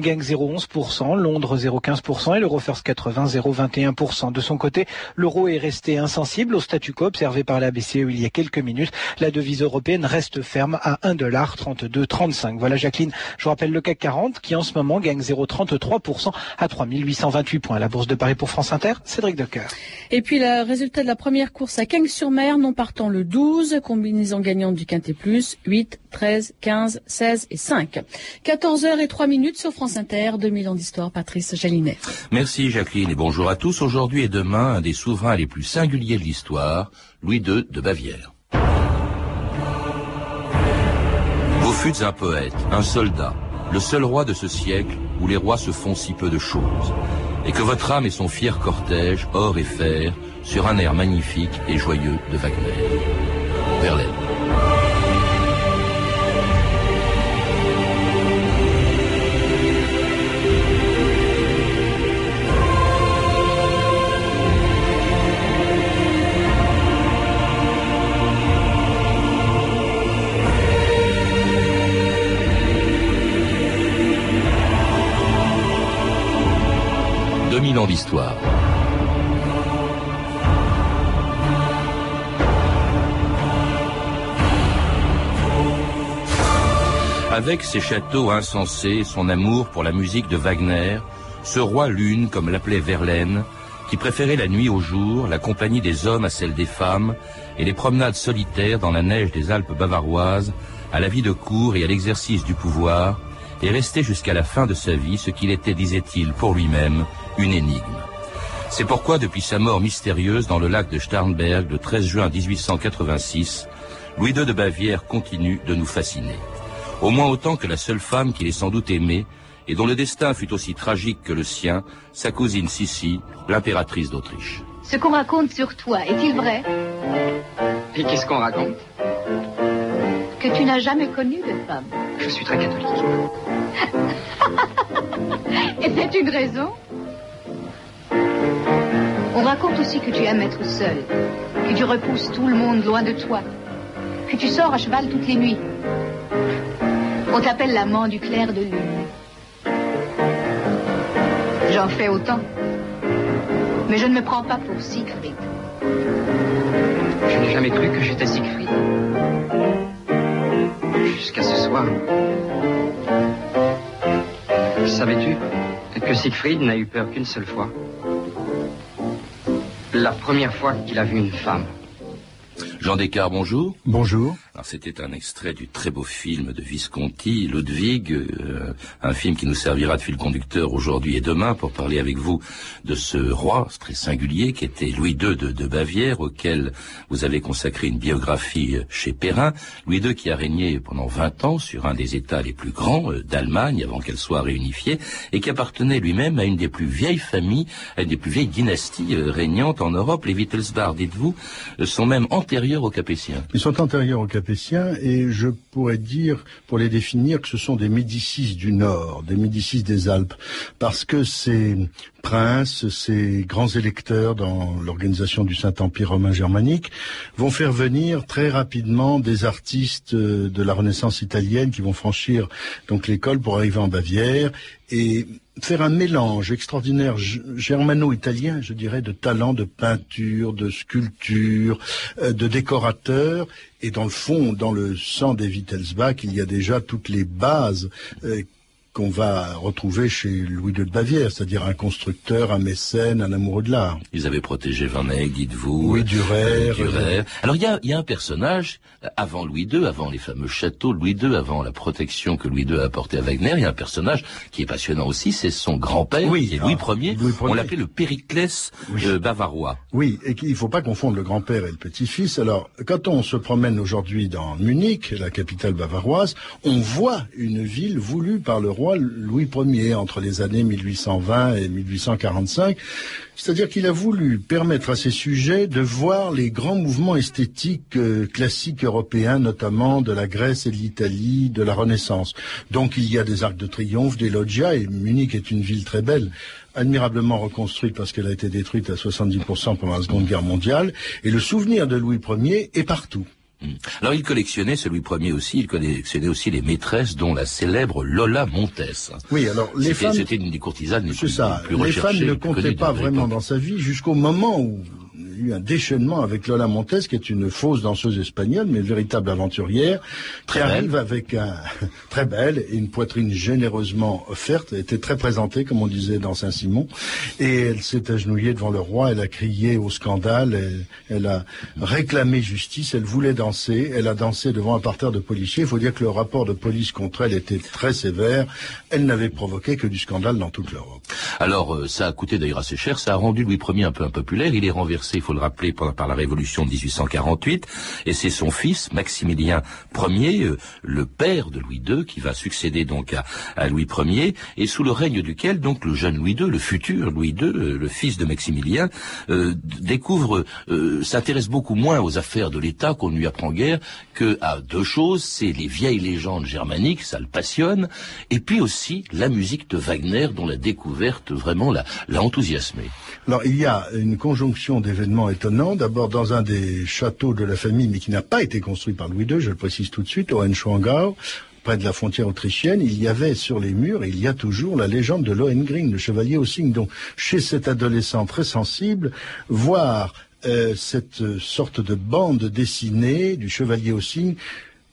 gagne 0,11%, Londres 0,15% et l'euro first 80 0,21%. De son côté, l'euro est resté insensible au statu quo observé par la BCE il y a quelques minutes. La devise européenne reste ferme à 1,3235. Voilà Jacqueline, je rappelle le CAC 40 qui en ce moment gagne 0,33% à 3828 points. La bourse de Paris pour France Inter, Cédric Decoeur. Et puis le résultat de la première course à Cagnes-sur-Mer, non partant le 12, combinaison gagnante du Quintet Plus, 8, 13, 15, 16 et 5. 14h et 3 minutes sur France Inter, 2000 ans d'histoire, Patrice Jalinet. Merci Jacqueline et bonjour à tous. Aujourd'hui et demain, un des souverains les plus singuliers de l'histoire, Louis II de Bavière. Vous fûtes un poète, un soldat, le seul roi de ce siècle où les rois se font si peu de choses, et que votre âme et son fier cortège, or et fer, sur un air magnifique et joyeux de Wagner. Verlaine. 2000 ans d'histoire. Avec ses châteaux insensés, son amour pour la musique de Wagner, ce roi lune, comme l'appelait Verlaine, qui préférait la nuit au jour, la compagnie des hommes à celle des femmes, et les promenades solitaires dans la neige des Alpes bavaroises, à la vie de cour et à l'exercice du pouvoir, est resté jusqu'à la fin de sa vie ce qu'il était, disait-il, pour lui-même, une énigme. C'est pourquoi, depuis sa mort mystérieuse dans le lac de Starnberg le 13 juin 1886, Louis II de Bavière continue de nous fasciner. Au moins autant que la seule femme qu'il ait sans doute aimée, et dont le destin fut aussi tragique que le sien, sa cousine Sissi, l'impératrice d'Autriche. Ce qu'on raconte sur toi, est-il vrai? Et qu'est-ce qu'on raconte? Que tu n'as jamais connu de femme. Je suis très catholique. Et c'est une raison On raconte aussi que tu aimes être seul, que tu repousses tout le monde loin de toi, que tu sors à cheval toutes les nuits. On t'appelle l'amant du clair de lune. J'en fais autant. Mais je ne me prends pas pour Siegfried. Je n'ai jamais cru que j'étais Siegfried. Jusqu'à ce soir. Savais-tu que Siegfried n'a eu peur qu'une seule fois? La première fois qu'il a vu une femme. Jean Descartes, bonjour. Bonjour. C'était un extrait du très beau film de Visconti, Ludwig, euh, un film qui nous servira de fil conducteur aujourd'hui et demain pour parler avec vous de ce roi très singulier qui était Louis II de, Bavière, auquel vous avez consacré une biographie euh, chez Perrin. Louis II qui a régné pendant 20 ans sur un des États les plus grands euh, d'Allemagne avant qu'elle soit réunifiée et qui appartenait lui-même à une des plus vieilles familles, à une des plus vieilles dynasties régnantes en Europe. Les Wittelsbach, dites-vous, sont même antérieurs Ils sont antérieurs aux Capétiens et je pourrais dire, pour les définir, que ce sont des Médicis du Nord, des Médicis des Alpes, parce que ces princes, ces grands électeurs dans l'organisation du Saint-Empire romain germanique vont faire venir très rapidement des artistes de la Renaissance italienne qui vont franchir donc l'école pour arriver en Bavière et faire un mélange extraordinaire germano-italien, je dirais, de talent, de peinture, de sculpture, euh, de décorateur. Et dans le fond, dans le sang des Wittelsbach, il y a déjà toutes les bases euh, qu'on va retrouver chez Louis II de Bavière, c'est-à-dire un constructeur, un mécène, un amoureux de l'art. Ils avaient protégé Van Eyck, dites-vous. Oui, Durer. Euh, Alors il y a, y a, un personnage, avant Louis II, avant les fameux châteaux Louis II, avant la protection que Louis II a apportée à Wagner, il y a un personnage qui est passionnant aussi, c'est son grand-père, oui, Louis, ah, Ier. On l'appelait le Périclès euh, bavarois. Oui, et il ne faut pas confondre le grand-père et le petit-fils. Alors, quand on se promène aujourd'hui dans Munich, la capitale bavaroise, on voit une ville voulue par le roi Louis Ier entre les années 1820 et 1845. C'est-à-dire qu'il a voulu permettre à ses sujets de voir les grands mouvements esthétiques euh, classiques européens, notamment de la Grèce et de l'Italie, de la Renaissance. Donc il y a des arcs de triomphe, des loggias, et Munich est une ville très belle admirablement reconstruite parce qu'elle a été détruite à 70% pendant la Seconde Guerre mondiale, et le souvenir de Louis Ier est partout. Hmm. Alors il collectionnait, celui premier aussi, il collectionnait aussi les maîtresses, dont la célèbre Lola Montes. Oui, alors les femmes... C'était une des courtisanes les plus, ça. Les femmes ne comptaient pas vraiment dans sa vie jusqu'au moment où eu un déchaînement avec Lola Montes, qui est une fausse danseuse espagnole, mais une véritable aventurière, Très qui belle. arrive avec un très belle et une poitrine généreusement offerte, elle était très présentée, comme on disait dans Saint-Simon, et elle s'est agenouillée devant le roi, elle a crié au scandale, elle, elle a réclamé justice, elle voulait danser, elle a dansé devant un parterre de policiers. Il faut dire que le rapport de police contre elle était très sévère. Elle n'avait provoqué que du scandale dans toute l'Europe. Alors euh, ça a coûté d'ailleurs assez cher, ça a rendu Louis Ier un peu impopulaire, il est renversé, faut le rappeler, par la Révolution de 1848, et c'est son fils, Maximilien Ier, euh, le père de Louis II, qui va succéder donc à, Louis Ier, et sous le règne duquel donc le jeune Louis II, le futur Louis II, euh, le fils de Maximilien, euh, découvre, s'intéresse beaucoup moins aux affaires de l'État qu'on lui apprend guère que à deux choses, c'est les vieilles légendes germaniques, ça le passionne, et puis aussi la musique de Wagner dont la découverte vraiment l'a enthousiasmé. Il y a une conjonction d'événements étonnants. D'abord, dans un des châteaux de la famille, mais qui n'a pas été construit par Louis II, je le précise tout de suite, au près de la frontière autrichienne, il y avait sur les murs, et il y a toujours la légende de Lohengrin, le chevalier au cygne. Donc, chez cet adolescent très sensible, voir euh, cette sorte de bande dessinée du chevalier au cygne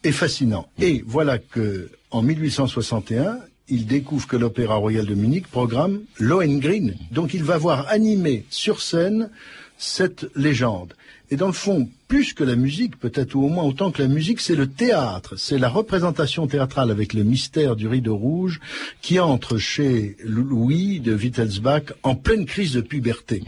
est fascinant. Et voilà que, en 1861, il découvre que l'Opéra Royal de Munich programme Lohengrin. Donc il va voir animer sur scène cette légende. Et dans le fond, plus que la musique, peut-être ou au moins autant que la musique, c'est le théâtre, c'est la représentation théâtrale avec le mystère du rideau rouge qui entre chez Louis de Wittelsbach en pleine crise de puberté.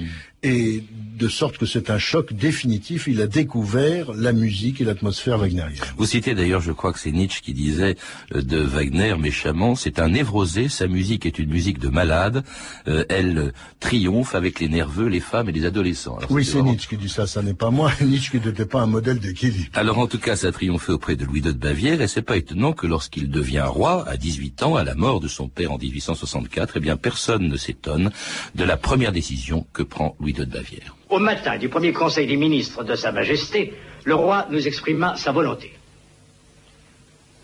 Et de sorte que c'est un choc définitif, il a découvert la musique et l'atmosphère wagnérienne. Vous citez d'ailleurs, je crois que c'est Nietzsche qui disait euh, de Wagner méchamment, c'est un névrosé, sa musique est une musique de malade, euh, elle euh, triomphe avec les nerveux, les femmes et les adolescents. Alors, Oui, c'est vraiment- Nietzsche qui dit ça, ça n'est pas moi. Nietzsche qui n'était pas un modèle d'équilibre. Alors en tout cas, ça a triomphé auprès de Louis II de Bavière, et c'est pas étonnant que lorsqu'il devient roi, à 18 ans, à la mort de son père en 1864, eh bien personne ne s'étonne de la première décision que prend Louis II de Bavière. Au matin du premier conseil des ministres de Sa Majesté, le roi nous exprima sa volonté.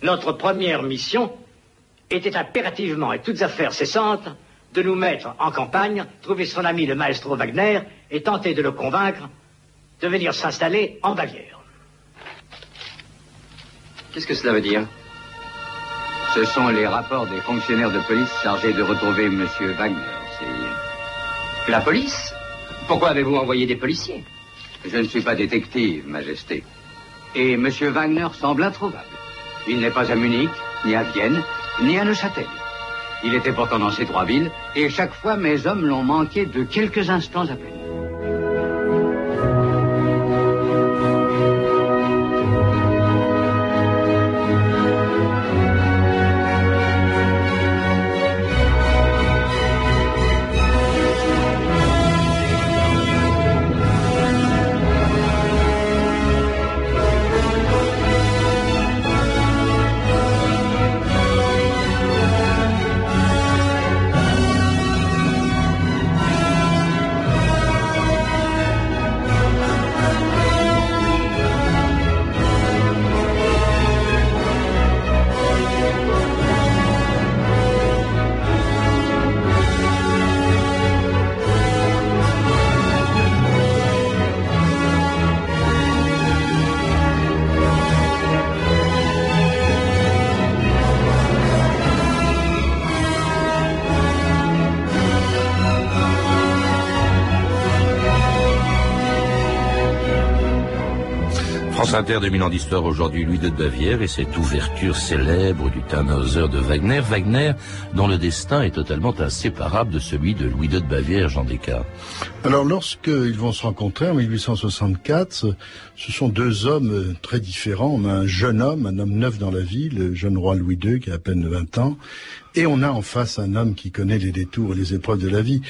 Notre première mission était impérativement et toutes affaires cessantes de nous mettre en campagne, trouver son ami le maestro Wagner et tenter de le convaincre de venir s'installer en Bavière. Qu'est-ce que cela veut dire? Ce sont les rapports des fonctionnaires de police chargés de retrouver Monsieur Wagner. La police? Pourquoi avez-vous envoyé des policiers? Je ne suis pas détective, Majesté. Et Monsieur Wagner semble introuvable. Il n'est pas à Munich, ni à Vienne, ni à Neuchâtel. Il était pourtant dans ces trois villes, et chaque fois mes hommes l'ont manqué de quelques instants à peine. Inter 2000 ans d'histoire aujourd'hui, Louis de Bavière et cette ouverture célèbre du Tannhauser de Wagner. Wagner, dont le destin est totalement inséparable de celui de Louis de Bavière, Jean Descartes. Alors, lorsqu'ils vont se rencontrer en 1864, ce sont deux hommes euh, très différents. Un jeune homme, un homme neuf dans la vie, le jeune roi Louis II qui a à peine 20 ans, Et on a en face un homme qui connaît les détours et les épreuves de la vie.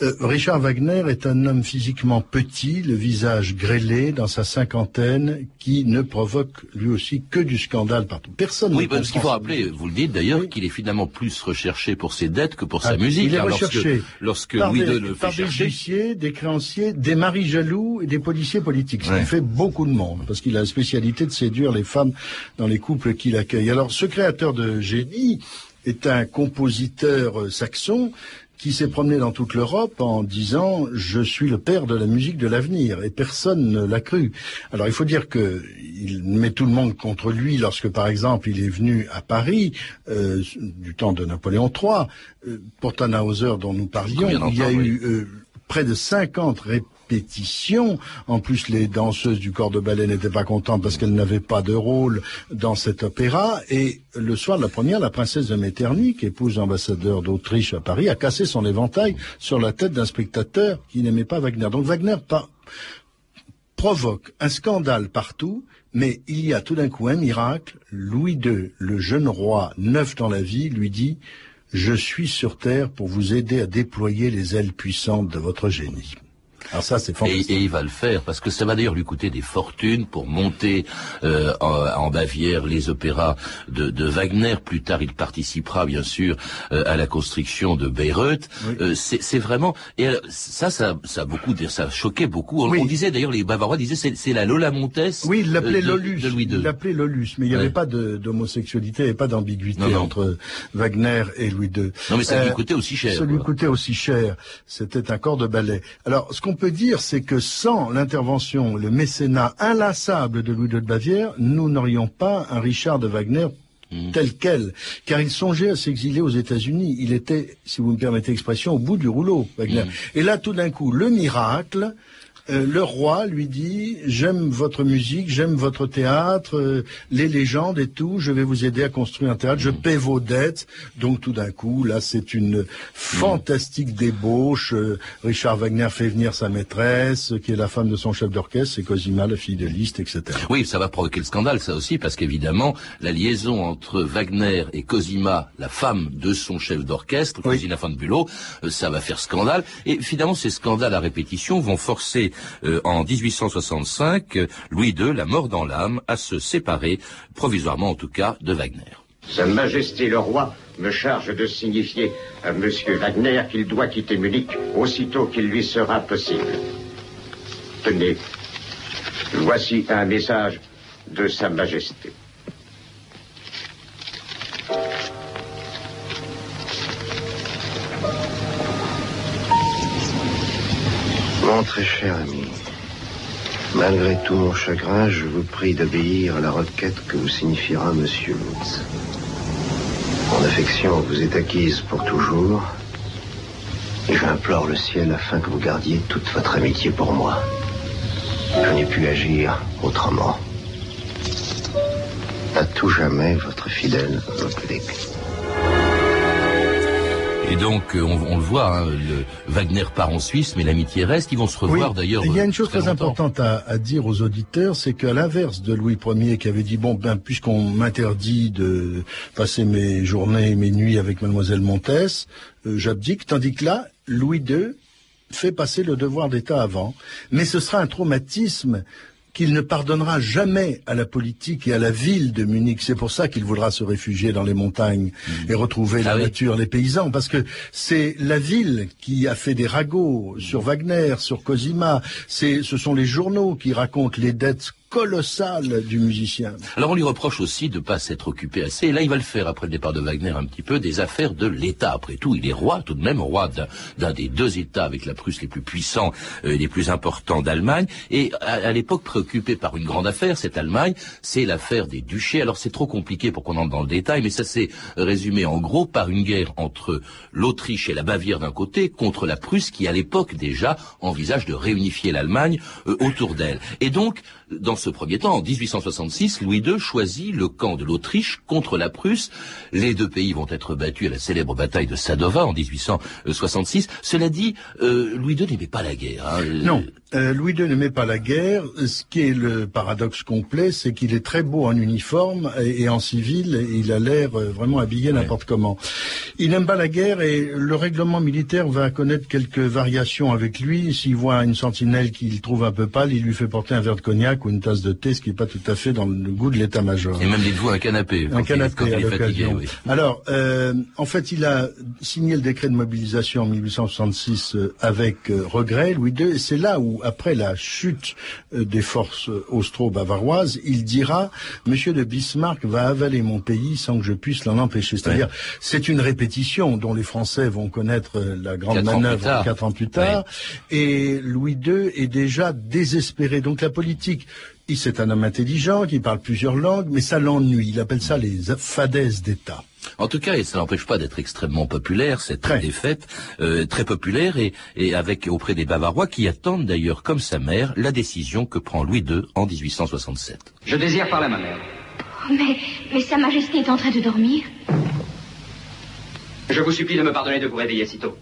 Euh, Richard Wagner est un homme physiquement petit, le visage grêlé, dans sa cinquantaine, qui ne provoque lui aussi que du scandale partout. Personne oui, ne parce qu'il faut rappeler, vous le dites d'ailleurs, qu'il est finalement plus recherché pour ses dettes que pour sa Ah, musique. Il est recherché lorsque, lorsque par Louis des, II le fait par des huissiers, des créanciers, des maris jaloux et des policiers politiques. Ce Ouais. qui fait beaucoup de monde, parce qu'il a la spécialité de séduire les femmes dans les couples qu'il accueille. Alors, ce créateur de génie est un compositeur euh, saxon qui s'est promené dans toute l'Europe en disant je suis le père de la musique de l'avenir et personne ne l'a cru. Alors il faut dire que il met tout le monde contre lui lorsque par exemple il est venu à Paris euh, du temps de Napoléon III euh, pour Tannhauser dont nous parlions, il y a eu euh, près de 50 En plus, les danseuses du corps de ballet n'étaient pas contentes parce qu'elles n'avaient pas de rôle dans cet opéra. Et le soir de la première, la princesse de Metternich, épouse ambassadeur d'Autriche à Paris, a cassé son éventail sur la tête d'un spectateur qui n'aimait pas Wagner. Donc Wagner provoque un scandale partout, mais il y a tout d'un coup un miracle. Louis II, le jeune roi, neuf dans la vie, lui dit Je suis sur terre pour vous aider à déployer les ailes puissantes de votre génie. Alors ça, c'est Et, et il va le faire parce que ça va d'ailleurs lui coûter des fortunes pour monter euh, en, en Bavière les opéras de, de Wagner. Plus tard, il participera bien sûr euh, à la construction de Bayreuth. Euh, c'est vraiment et euh, ça, ça, ça a beaucoup, ça choquait beaucoup. On, Oui. on disait d'ailleurs les Bavarois disaient c'est la Lola Montès. Oui, il l'appelait euh, de- Lolus. de Louis II. Il l'appelait Lolus, mais il n'y Ouais. avait pas de- d'homosexualité, avait pas d'ambiguïté entre Wagner et Louis II. Non mais ça lui Euh, coûtait aussi cher. Ça lui quoi. coûtait aussi cher. C'était un corps de ballet. Alors, ce qu'on peut dire, c'est que sans l'intervention, le mécénat inlassable de Louis II de Bavière, nous n'aurions pas un Richard de Wagner Mm. tel quel, car il songeait à s'exiler aux États-Unis. Il était, si vous me permettez l'expression, au bout du rouleau, Wagner. Mm. Et là, tout d'un coup, le miracle, euh, le roi lui dit j'aime votre musique, j'aime votre théâtre, euh, les légendes et tout. Je vais vous aider à construire un théâtre. Je paie vos dettes. Donc tout d'un coup, là, c'est une fantastique débauche. Euh, Richard Wagner fait venir sa maîtresse, qui est la femme de son chef d'orchestre, c'est Cosima, la fille de Liszt, etc. Oui, ça va provoquer le scandale, ça aussi, parce qu'évidemment, la liaison entre Wagner et Cosima, la femme de son chef d'orchestre, Oui. Cosina von Bülow, ça va faire scandale. Et finalement, ces scandales à répétition vont forcer, euh, en 1865, euh, Louis II, la mort dans l'âme, à se séparer, provisoirement en tout cas, de Wagner. Sa Majesté le Roi me charge de signifier à Monsieur Wagner qu'il doit quitter Munich aussitôt qu'il lui sera possible. Tenez, voici un message de Sa Majesté. Mon très cher ami, malgré tout mon chagrin, je vous prie d'obéir à la requête que vous signifiera Monsieur Lutz. Mon affection vous est acquise pour toujours, et j'implore le ciel afin que vous gardiez toute votre amitié pour moi. Je n'ai pu agir autrement. À tout jamais, votre fidèle Ludwig. Et donc, euh, on, on le voit, hein, le Wagner part en Suisse, mais l'amitié reste. Ils vont se revoir d'ailleurs. Il y a euh, une chose très importante à, à dire aux auditeurs, c'est qu'à l'inverse de Louis Ier qui avait dit bon ben puisqu'on m'interdit de passer mes journées et mes nuits avec mademoiselle Montès, euh, j'abdique, tandis que là, Louis II fait passer le devoir d'État avant, mais ce sera un traumatisme qu'il ne pardonnera jamais à la politique et à la ville de Munich. C'est pour ça qu'il voudra se réfugier dans les montagnes et retrouver la Ah oui. nature, les paysans, parce que c'est la ville qui a fait des ragots sur Wagner, sur Cosima. C'est, ce sont les journaux qui racontent les dettes colossales du musicien. Alors on lui reproche aussi de ne pas s'être occupé assez, et là il va le faire après le départ de Wagner un petit peu, des affaires de l'État. Après tout, il est roi tout de même, roi d'un- des deux États avec la Prusse les plus puissants euh, et les plus importants d'Allemagne, et à, à l'époque préoccupé par une grande affaire, cette Allemagne, c'est l'affaire des duchés. Alors c'est trop compliqué pour qu'on entre dans le détail, mais ça s'est résumé en gros par une guerre entre l'Autriche et la Bavière d'un côté contre la Prusse qui à l'époque déjà envisage de réunifier l'Allemagne euh, autour d'elle. Et donc dans ce premier temps, en 1866, Louis II choisit le camp de l'Autriche contre la Prusse. Les deux pays vont être battus à la célèbre bataille de Sadova en 1866. Cela dit, euh, Louis II n'aimait pas la guerre. Hein. Non, euh, Louis II n'aimait pas la guerre. Ce qui est le paradoxe complet, c'est qu'il est très beau en uniforme et, en civil. il a l'air euh, vraiment habillé n'importe comment. Il n'aime pas la guerre et le règlement militaire va connaître quelques variations avec lui. S'il voit une sentinelle qu'il trouve un peu pâle, il lui fait porter un verre de cognac ou une tasse de thé, ce qui n'est pas tout à fait dans le goût de l'état-major. Et même, dites-vous, un canapé. Un canapé, à l'occasion. Alors, euh, en fait, il a signé le décret de mobilisation en 1866 euh, avec regret, Louis II, et c'est là où après la chute euh, des forces austro-bavaroises, il dira Monsieur de Bismarck va avaler mon pays sans que je puisse l'en empêcher. C'est-à-dire, c'est une répétition dont les Français vont connaître euh, la grande manœuvre quatre ans plus tard. Et Louis II est déjà désespéré. Donc la politique c'est un homme intelligent qui parle plusieurs langues, mais ça l'ennuie. Il appelle ça les fadaises d'État. En tout cas, et ça n'empêche pas d'être extrêmement populaire, cette très. défaite, euh, très populaire, et, et, avec auprès des Bavarois qui attendent d'ailleurs, comme sa mère, la décision que prend Louis II en 1867. Je désire parler à ma mère. Oh, mais, mais Sa Majesté est en train de dormir. Je vous supplie de me pardonner de vous réveiller si tôt.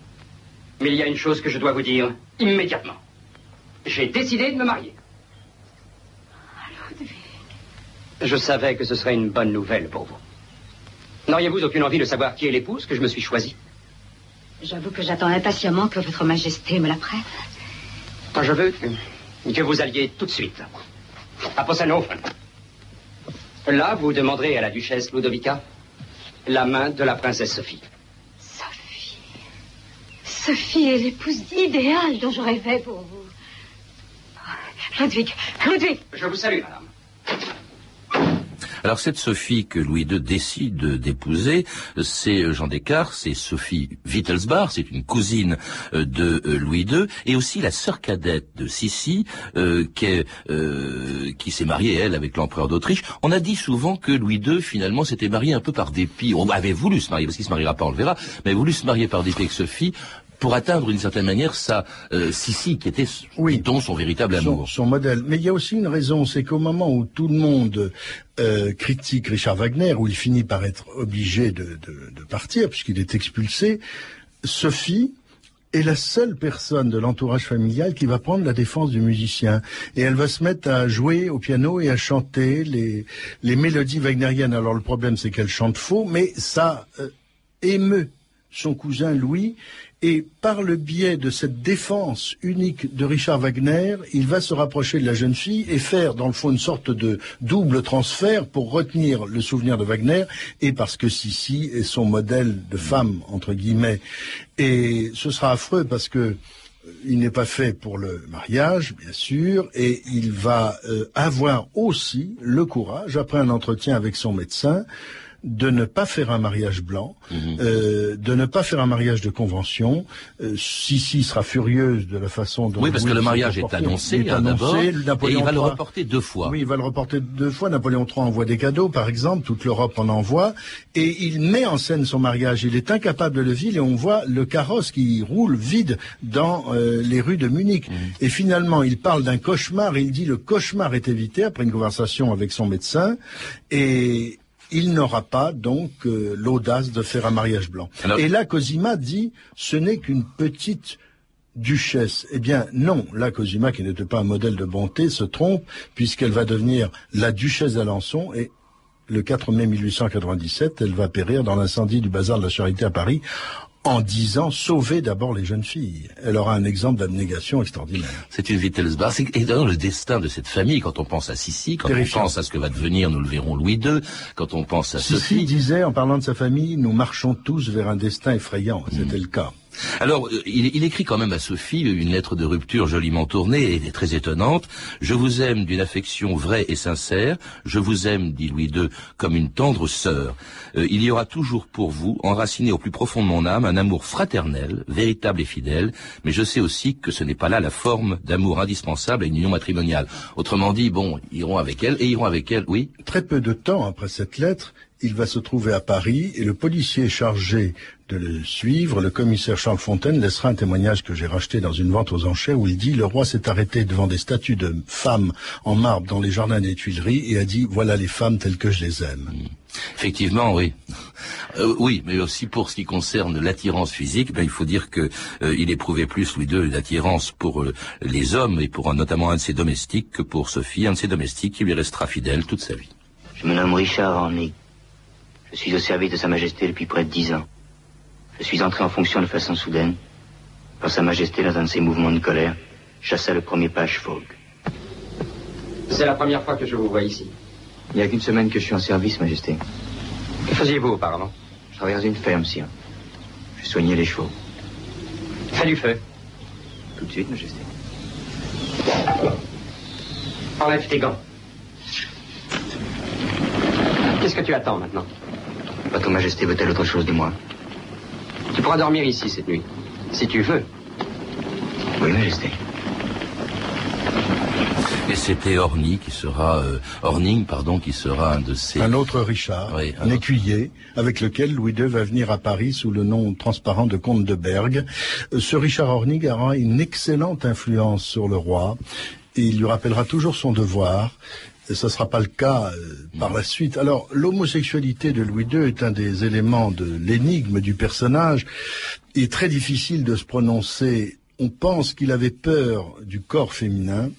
Mais il y a une chose que je dois vous dire immédiatement. J'ai décidé de me marier. Je savais que ce serait une bonne nouvelle pour vous. N'auriez-vous aucune envie de savoir qui est l'épouse que je me suis choisie? J'avoue que j'attends impatiemment que votre majesté me la prête. Je veux que, vous alliez tout de suite à Possano. Là, vous demanderez à la duchesse Ludovica la main de la princesse Sophie. Sophie. Sophie est l'épouse idéale dont je rêvais pour vous. Ludwig, Ludwig. Je vous salue, madame. Alors cette Sophie que Louis II décide d'épouser, c'est euh, Jean Descartes, c'est Sophie Wittelsbach, c'est une cousine euh, de euh, Louis II, et aussi la sœur cadette de Sissi, qui, qui s'est mariée, elle, avec l'empereur d'Autriche. On a dit souvent que Louis II, finalement, s'était marié un peu par dépit. On avait voulu se marier, parce qu'il se mariera pas, on le verra, mais voulu se marier par dépit avec Sophie, pour atteindre d'une certaine manière sa euh, Sissi, qui était, oui, son véritable amour. Son, modèle. Mais il y a aussi une raison, c'est qu'au moment où tout le monde euh, critique Richard Wagner, où il finit par être obligé de, de, de partir, puisqu'il est expulsé, Sophie est la seule personne de l'entourage familial qui va prendre la défense du musicien. Et elle va se mettre à jouer au piano et à chanter les, les mélodies wagnériennes. Alors le problème, c'est qu'elle chante faux, mais ça euh, émeut son cousin Louis, et par le biais de cette défense unique de Richard Wagner, il va se rapprocher de la jeune fille et faire, dans le fond, une sorte de double transfert pour retenir le souvenir de Wagner, et parce que Sissi est son modèle de femme, entre guillemets. Et ce sera affreux parce que euh, il n'est pas fait pour le mariage, bien sûr, et il va euh, avoir aussi le courage, après un entretien avec son médecin, de ne pas faire un mariage blanc, mhm. euh, de ne pas faire un mariage de convention. Euh, Sissi sera furieuse de la façon dont... Oui, parce que le mariage est annoncé, hein, d'abord, et il va le reporter deux fois. Oui, il va le reporter deux fois. Napoléon III envoie des cadeaux, par exemple, toute l'Europe en envoie, et il met en scène son mariage. Il est incapable de le vivre, et on voit le carrosse qui roule vide dans euh, les rues de Munich. Mhm. Et finalement, il parle d'un cauchemar, il dit le cauchemar est évité après une conversation avec son médecin, et il n'aura pas donc euh, l'audace de faire un mariage blanc. Et là, Cosima dit, ce n'est qu'une petite duchesse. Eh bien, non. Là, Cosima, qui n'était pas un modèle de bonté, se trompe, puisqu'elle va devenir la duchesse d'Alençon et le 4 mai 1897, elle va périr dans l'incendie du bazar de la Charité à Paris en disant sauver d'abord les jeunes filles. Elle aura un exemple d'abnégation extraordinaire. C'est une Wittelsbach. Et dans le destin de cette famille, quand on pense à Sissi, quand on pense à ce que va devenir, nous le verrons, Louis II, quand on pense à Sissi... Sissi disait, en parlant de sa famille, nous marchons tous vers un destin effrayant. C'était le cas. Alors, euh, il, écrit quand même à Sophie une lettre de rupture joliment tournée et très étonnante. Je vous aime d'une affection vraie et sincère. Je vous aime, dit Louis II, comme une tendre sœur. Euh, il y aura toujours pour vous, enraciné au plus profond de mon âme, un amour fraternel, véritable et fidèle. Mais je sais aussi que ce n'est pas là la forme d'amour indispensable à une union matrimoniale. Autrement dit, bon, iront avec elle et iront avec elle, oui. Très peu de temps après cette lettre, il va se trouver à Paris et le policier chargé de le suivre, le commissaire Charles Fontaine, laissera un témoignage que j'ai racheté dans une vente aux enchères où il dit le roi s'est arrêté devant des statues de femmes en marbre dans les jardins des Tuileries et a dit voilà les femmes telles que je les aime. Effectivement, oui. Euh, oui, mais aussi pour ce qui concerne l'attirance physique, ben, il faut dire que euh, il éprouvait plus Louis II l'attirance pour euh, les hommes et pour notamment un de ses domestiques que pour Sophie, un de ses domestiques qui lui restera fidèle toute sa vie. Je me nomme Richard Hornig. Je suis au service de Sa Majesté depuis près de dix ans. Je suis entré en fonction de façon soudaine, quand Sa Majesté, dans un de ses mouvements de colère, chassa le premier page Fogg. C'est la première fois que je vous vois ici. Il n'y a qu'une semaine que je suis en service, Majesté. Que faisiez-vous auparavant? Je travaille dans une ferme, sire. Je soignais les chevaux. Fais du feu. Tout de suite, Majesté. Enlève tes gants. Qu'est-ce que tu attends maintenant? Votre Majesté veut-elle autre chose de moi Tu pourras dormir ici cette nuit. Si tu veux. Oui, Majesté. Et c'était Orny qui sera euh, Orning, pardon, qui sera un de ces Un autre Richard, Oui, un un écuyer, avec lequel Louis II va venir à Paris sous le nom transparent de comte de Bergue. Euh, Ce Richard Hornig aura une excellente influence sur le roi et il lui rappellera toujours son devoir. Et ça ne sera pas le cas euh, par la suite. Alors, l'homosexualité de Louis II est un des éléments de l'énigme du personnage. Il est très difficile de se prononcer on pense qu'il avait peur du corps féminin,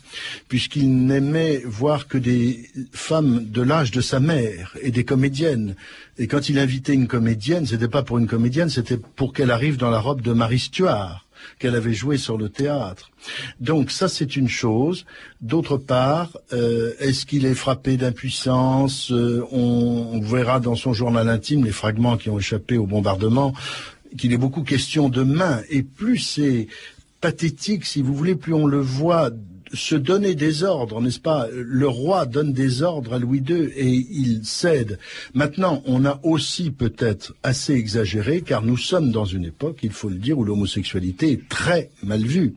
puisqu'il n'aimait voir que des femmes de l'âge de sa mère et des comédiennes. Et quand il invitait une comédienne, c'était pas pour une comédienne, c'était pour qu'elle arrive dans la robe de Marie Stuart qu'elle avait joué sur le théâtre. Donc ça c'est une chose. D'autre part, euh, est-ce qu'il est frappé d'impuissance Euh, on, on verra dans son journal intime les fragments qui ont échappé au bombardement qu'il est beaucoup question de main. Et plus c'est pathétique, si vous voulez, plus on le voit se donner des ordres, n'est-ce pas? Le roi donne des ordres à Louis II et il cède. Maintenant, on a aussi peut-être assez exagéré, car nous sommes dans une époque, il faut le dire, où l'homosexualité est très mal vue.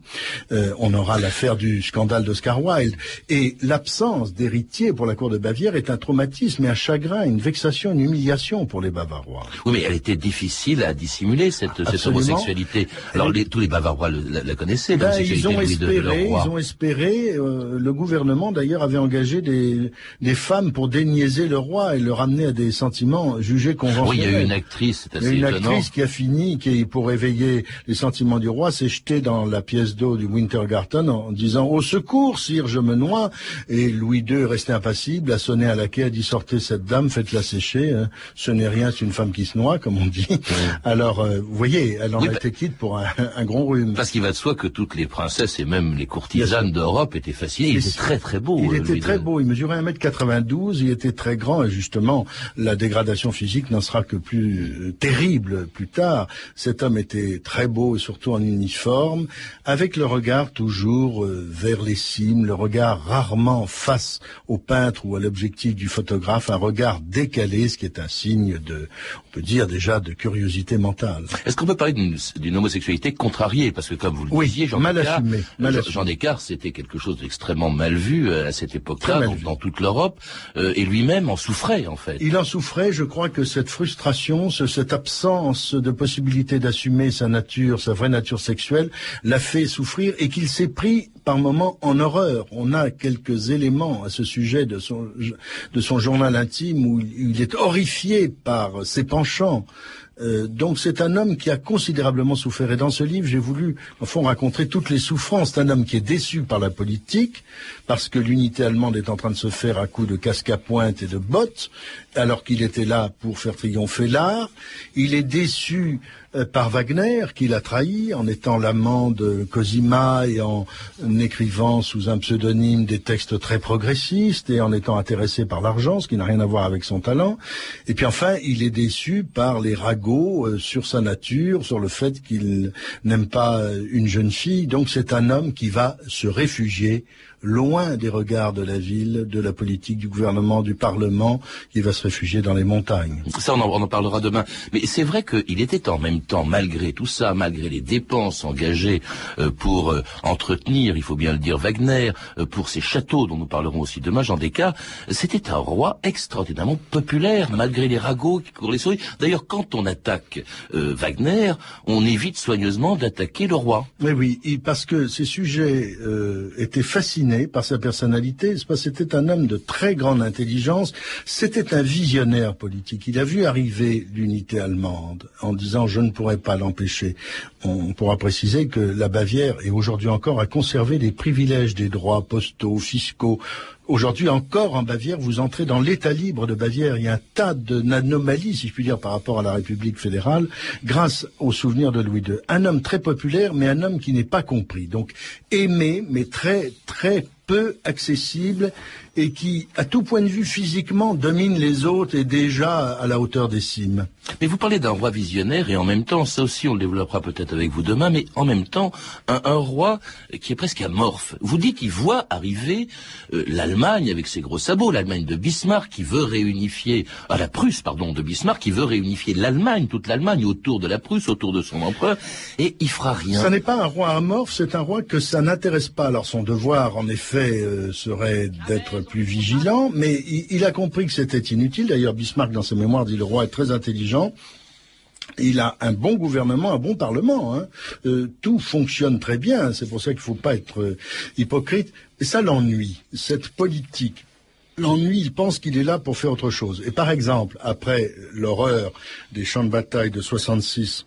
Euh, on aura l'affaire du scandale d'Oscar Wilde. Et l'absence d'héritier pour la cour de Bavière est un traumatisme et un chagrin, une vexation, une humiliation pour les Bavarois. Oui, mais elle était difficile à dissimuler cette, homosexualité. Alors les- tous les Bavarois le- la, la connaissaient. Ben, ils ont espéré, roi. ils ont espéré. Euh, le gouvernement d'ailleurs avait engagé des, des femmes pour déniaiser le roi et le ramener à des sentiments jugés Oui, conventionnels. il y a eu une actrice, c'est Il y a assez une étonnant. actrice qui a fini, qui pour éveiller les sentiments du roi, s'est jetée dans la pièce d'eau du Wintergarten en disant au secours, sire, je me noie. Et Louis II, resté impassible, a sonné à la quai, a dit sortez cette dame, faites-la sécher. hein. Ce n'est rien, c'est une femme qui se noie, comme on dit. Alors, euh, vous voyez, elle en Oui, a bah- été quitte pour un, un gros rhume. Parce qu'il va de soi que toutes les princesses et même les courtisanes d'Europe étaient fascinées. Il était très très beau. Il euh, était très beau, il mesurait 1m92, il était très grand et justement la dégradation physique n'en sera que plus euh, terrible plus tard. Cet homme était très beau et surtout en uniforme, avec le regard toujours euh, vers les cimes, le regard rarement face au peintre ou à l'objectif du photographe, un regard décalé, ce qui est un signe de, on peut dire déjà de curiosité mentale. Est-ce qu'on peut parler d'une homosexualité contrariée? Parce que comme vous le Oui, disiez, Jean mal Descartes, assumée, mal Jean-. Jean Descartes, c'était quelque chose d'extrêmement mal vu euh, à cette époque-là, dans toute l'Europe, euh, et lui-même en souffrait en fait. Il en souffrait, je crois que cette frustration, ce- cette absence de possibilité d'assumer sa nature, sa vraie nature sexuelle, l'a fait souffrir et qu'il s'est pris par moments en horreur. On a quelques éléments à ce sujet de son, de son journal intime où il est horrifié par ses penchants. Euh, donc c'est un homme qui a considérablement souffert. Et dans ce livre, j'ai voulu, au fond, raconter toutes les souffrances d'un homme qui est déçu par la politique, parce que l'unité allemande est en train de se faire à coups de casque à pointe et de bottes, alors qu'il était là pour faire triompher l'art. Il est déçu par Wagner, qu'il a trahi en étant l'amant de Cosima et en écrivant sous un pseudonyme des textes très progressistes et en étant intéressé par l'argent, ce qui n'a rien à voir avec son talent. Et puis enfin, il est déçu par les ragots euh, sur sa nature, sur le fait qu'il n'aime pas euh, une jeune fille. Donc c'est un homme qui va se réfugier loin des regards de la ville, de la politique, du gouvernement, du Parlement, qui va se réfugier dans les montagnes. Ça, on en, on en parlera demain. Mais c'est vrai qu'il était en même temps, malgré tout ça, malgré les dépenses engagées euh, pour euh, entretenir, il faut bien le dire, Wagner, euh, pour ces châteaux dont nous parlerons aussi demain, Jean Descartes, c'était un roi extraordinairement populaire, malgré les ragots qui courent les souris. D'ailleurs, quand on attaque Wagner, on évite soigneusement d'attaquer le roi. Mais oui, parce que ces sujets étaient par sa personnalité. C'était un homme de très grande intelligence. C'était un visionnaire politique. Il a vu arriver l'unité allemande en disant je ne pourrais pas l'empêcher. On pourra préciser que la Bavière est aujourd'hui encore à conserver les privilèges des droits postaux, fiscaux. Aujourd'hui encore en Bavière, vous entrez dans l'État libre de Bavière. Il y a un tas d'anomalies, si je puis dire, par rapport à la République fédérale, grâce au souvenir de Louis II. Un homme très populaire, mais un homme qui n'est pas compris. Donc aimé, mais très très peu accessible et qui, à tout point de vue physiquement, domine les autres et déjà à la hauteur des cimes. Mais vous parlez d'un roi visionnaire et en même temps, ça aussi on le développera peut-être avec vous demain, mais en même temps, un, roi qui est presque amorphe. Vous dites qu'il voit arriver euh, l'Allemagne avec ses gros sabots, l'Allemagne de Bismarck qui veut réunifier, à la Prusse, pardon, de Bismarck qui veut réunifier l'Allemagne, toute l'Allemagne autour de la Prusse, autour de son empereur, et il fera rien. Ça n'est pas un roi amorphe, c'est un roi que ça n'intéresse pas. Alors son devoir, en effet, euh, serait d'être plus vigilant, mais il, a compris que c'était inutile. D'ailleurs, Bismarck, dans ses mémoires, dit le roi est très intelligent. Il a un bon gouvernement, un bon parlement. Hein. Euh, tout fonctionne très bien. C'est pour ça qu'il ne faut pas être euh, hypocrite. Et ça l'ennuie, cette politique. L'ennui, il pense qu'il est là pour faire autre chose. Et par exemple, après l'horreur des champs de bataille de 66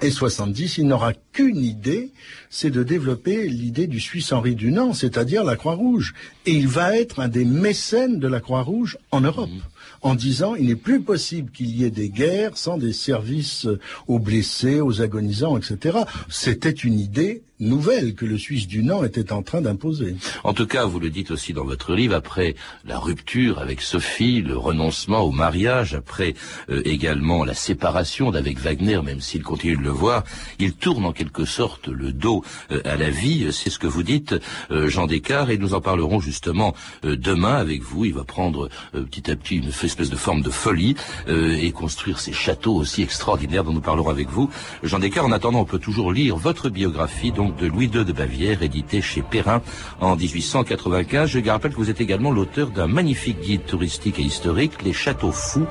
et 70, il n'aura qu'une idée, c'est de développer l'idée du Suisse Henri Dunant, c'est-à-dire la Croix-Rouge. Et il va être un des mécènes de la Croix-Rouge en Europe. Mmh en disant il n'est plus possible qu'il y ait des guerres sans des services aux blessés, aux agonisants, etc. C'était une idée nouvelle que le Suisse du Nord était en train d'imposer. En tout cas, vous le dites aussi dans votre livre, après la rupture avec Sophie, le renoncement au mariage, après euh, également la séparation d'avec Wagner, même s'il continue de le voir, il tourne en quelque sorte le dos euh, à la vie. C'est ce que vous dites, euh, Jean Descartes, et nous en parlerons justement demain avec vous. Il va prendre petit à petit une espèce de forme de folie et construire ces châteaux aussi extraordinaires dont nous parlerons avec vous. Jean Descartes, en attendant, on peut toujours lire votre biographie, donc de Louis II de Bavière, édité chez Perrin en 1895. Je rappelle que vous êtes également l'auteur d'un magnifique guide touristique et historique, Les Châteaux Fous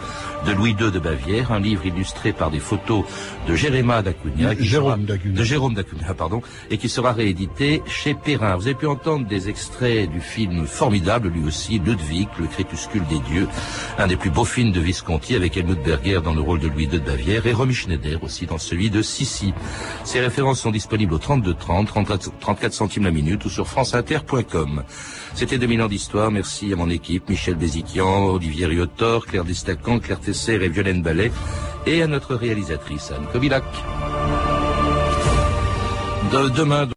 de Louis II de Bavière, un livre illustré par des photos de Jéréma d'Acuna, Jérôme de Jérôme d'Acuna, pardon, et qui sera réédité chez Perrin. Vous avez pu entendre des extraits du film formidable, lui aussi, Ludwig, le crépuscule des dieux, un des plus beaux films de Visconti avec Helmut Berger dans le rôle de Louis II de Bavière et Romy Schneider aussi dans celui de Sissi. Ces références sont disponibles au 32 30, 34 centimes la minute ou sur franceinter.com. C'était 2000 ans d'histoire. Merci à mon équipe, Michel Béziquian, Olivier Riotor, Claire Destacan, Claire Tesser et Violaine Ballet, et à notre réalisatrice Anne Kobilac. De demain,